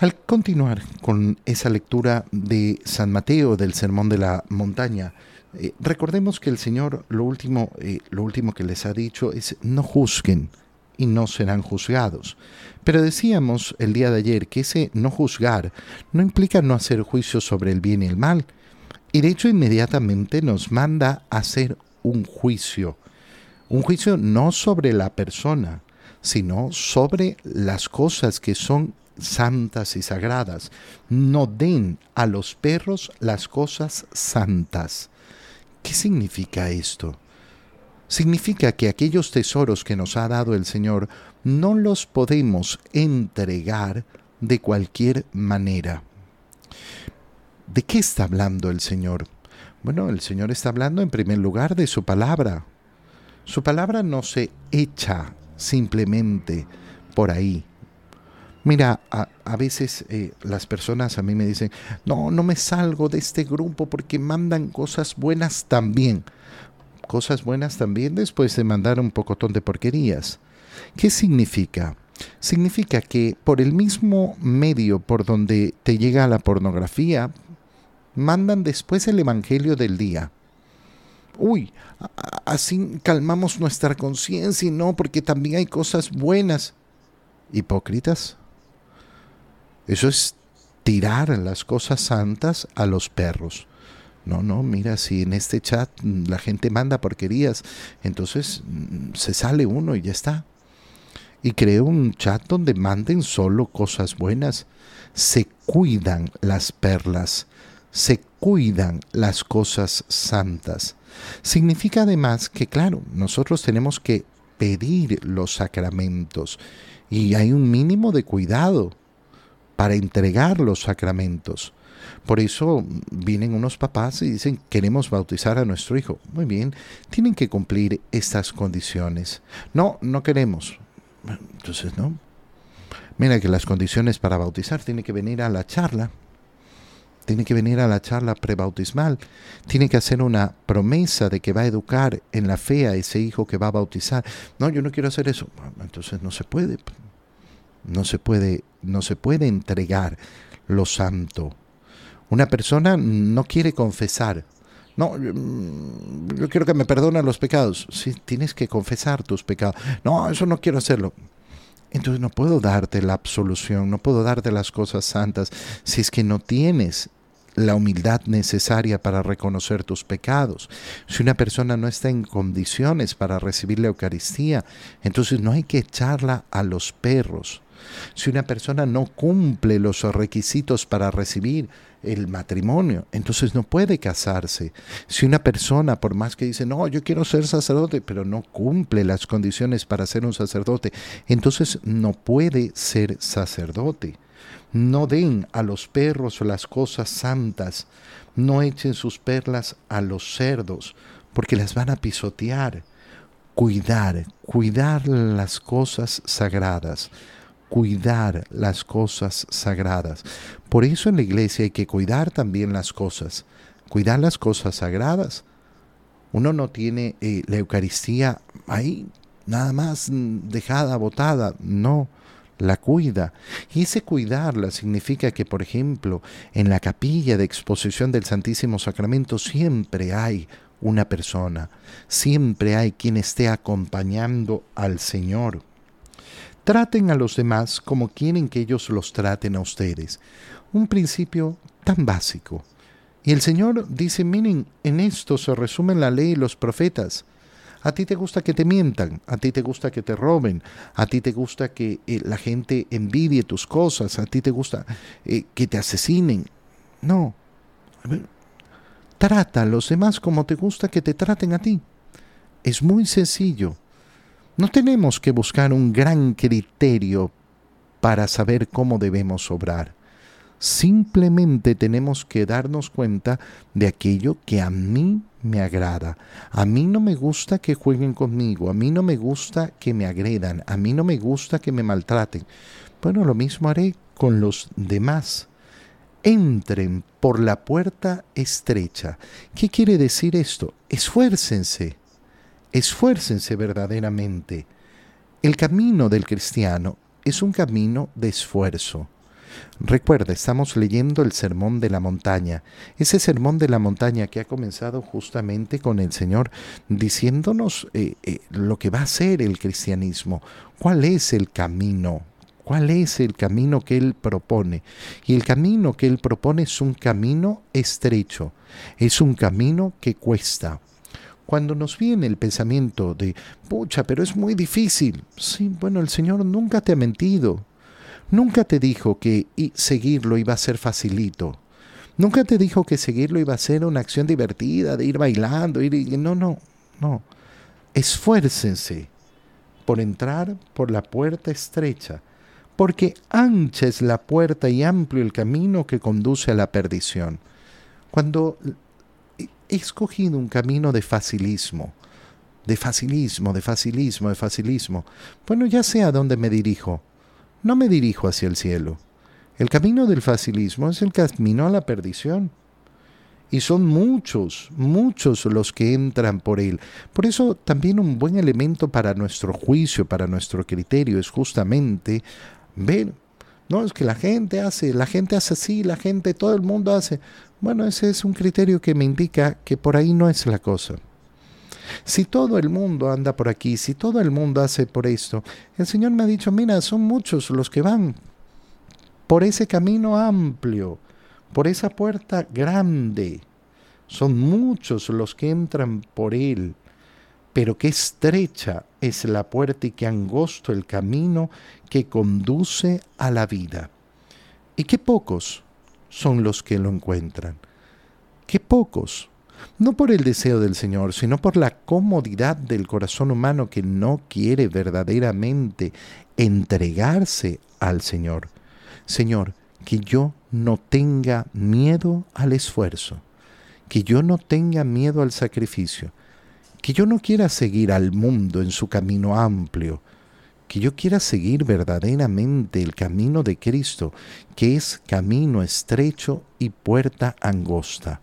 Al continuar con esa lectura de San Mateo del Sermón de la Montaña, eh, recordemos que el Señor lo último, eh, lo último que les ha dicho es no juzguen y no serán juzgados. Pero decíamos el día de ayer que ese no juzgar no implica no hacer juicio sobre el bien y el mal, y de hecho inmediatamente nos manda a hacer un juicio, un juicio no sobre la persona, sino sobre las cosas que son santas y sagradas. No den a los perros las cosas santas. ¿Qué significa esto? Significa que aquellos tesoros que nos ha dado el Señor no los podemos entregar de cualquier manera. ¿De qué está hablando el Señor? Bueno, el Señor está hablando en primer lugar de su palabra. Su palabra no se echa simplemente por ahí. Mira, a, veces eh, las personas a mí me dicen, no, no me salgo de este grupo porque mandan cosas buenas también. Cosas buenas también después de mandar un pocotón de porquerías. ¿Qué significa? Significa que por el mismo medio por donde te llega la pornografía, mandan después el Evangelio del día. Uy, así calmamos nuestra conciencia y no, porque también hay cosas buenas. Hipócritas. Eso es tirar las cosas santas a los perros. No, no, mira, si en este chat la gente manda porquerías, entonces mm, se sale uno y ya está. Y creo un chat donde manden solo cosas buenas. Se cuidan las perlas, se cuidan las cosas santas. Significa además que, claro, nosotros tenemos que pedir los sacramentos y hay un mínimo de cuidado para entregar los sacramentos. Por eso vienen unos papás y dicen, queremos bautizar a nuestro hijo. Muy bien, tienen que cumplir estas condiciones. No, no queremos. Entonces, no. Mira que las condiciones para bautizar tiene que venir a la charla. Tiene que venir a la charla prebautismal. Tiene que hacer una promesa de que va a educar en la fe a ese hijo que va a bautizar. No, yo no quiero hacer eso. Entonces no se puede. No se puede, no se puede entregar lo santo. Una persona no quiere confesar. No, yo quiero que me perdonen los pecados. Sí, tienes que confesar tus pecados. No, eso no quiero hacerlo. Entonces no puedo darte la absolución, no puedo darte las cosas santas si es que no tienes la humildad necesaria para reconocer tus pecados. Si una persona no está en condiciones para recibir la Eucaristía, entonces no hay que echarla a los perros. Si una persona no cumple los requisitos para recibir el matrimonio, entonces no puede casarse. Si una persona, por más que dice, no, yo quiero ser sacerdote, pero no cumple las condiciones para ser un sacerdote, entonces no puede ser sacerdote. No den a los perros las cosas santas, no echen sus perlas a los cerdos, porque las van a pisotear. Cuidar, cuidar las cosas sagradas cuidar las cosas sagradas. Por eso en la iglesia hay que cuidar también las cosas, cuidar las cosas sagradas. Uno no tiene eh, la Eucaristía ahí, nada más dejada, botada, no, la cuida. Y ese cuidarla significa que, por ejemplo, en la capilla de exposición del Santísimo Sacramento siempre hay una persona, siempre hay quien esté acompañando al Señor. Traten a los demás como quieren que ellos los traten a ustedes. Un principio tan básico. Y el Señor dice, miren, en esto se resumen la ley y los profetas. A ti te gusta que te mientan, a ti te gusta que te roben, a ti te gusta que eh, la gente envidie tus cosas, a ti te gusta eh, que te asesinen. No. trata a los demás como te gusta que te traten a ti. Es muy sencillo. No tenemos que buscar un gran criterio para saber cómo debemos obrar. Simplemente tenemos que darnos cuenta de aquello que a mí me agrada. A mí no me gusta que jueguen conmigo, a mí no me gusta que me agredan, a mí no me gusta que me maltraten. Bueno, lo mismo haré con los demás. Entren por la puerta estrecha. ¿Qué quiere decir esto? Esfuércense esfuércense verdaderamente. El camino del cristiano es un camino de esfuerzo. Recuerda, estamos leyendo el Sermón de la Montaña, ese Sermón de la Montaña que ha comenzado justamente con el Señor diciéndonos eh, eh, lo que va a ser el cristianismo, cuál es el camino, cuál es el camino que Él propone. Y el camino que Él propone es un camino estrecho, es un camino que cuesta. Cuando nos viene el pensamiento de, pucha, pero es muy difícil, sí, bueno, el Señor nunca te ha mentido. Nunca te dijo que seguirlo iba a ser facilito. Nunca te dijo que seguirlo iba a ser una acción divertida, de ir bailando, ir... No, no, no. Esfuércense por entrar por la puerta estrecha, porque ancha es la puerta y amplio el camino que conduce a la perdición. Cuando escogido un camino de facilismo, de facilismo, de facilismo, de facilismo, bueno, ya sé a dónde me dirijo no me dirijo hacia el cielo. El camino del facilismo es el camino a la perdición. Y son muchos, muchos los que entran por él. Por eso también un buen elemento para nuestro juicio, para nuestro criterio, es justamente ver, no es que la gente hace, la gente hace así, la gente, todo el mundo hace. Bueno, ese es un criterio que me indica que por ahí no es la cosa. Si todo el mundo anda por aquí, si todo el mundo hace por esto, el Señor me ha dicho, mira, son muchos los que van por ese camino amplio, por esa puerta grande. Son muchos los que entran por él, pero qué estrecha es la puerta y qué angosto el camino que conduce a la vida. Y qué pocos son los que lo encuentran. Qué pocos no por el deseo del Señor, sino por la comodidad del corazón humano que no quiere verdaderamente entregarse al Señor. Señor, que yo no tenga miedo al esfuerzo, que yo no tenga miedo al sacrificio, que yo no quiera seguir al mundo en su camino amplio, que yo quiera seguir verdaderamente el camino de Cristo, que es camino estrecho y puerta angosta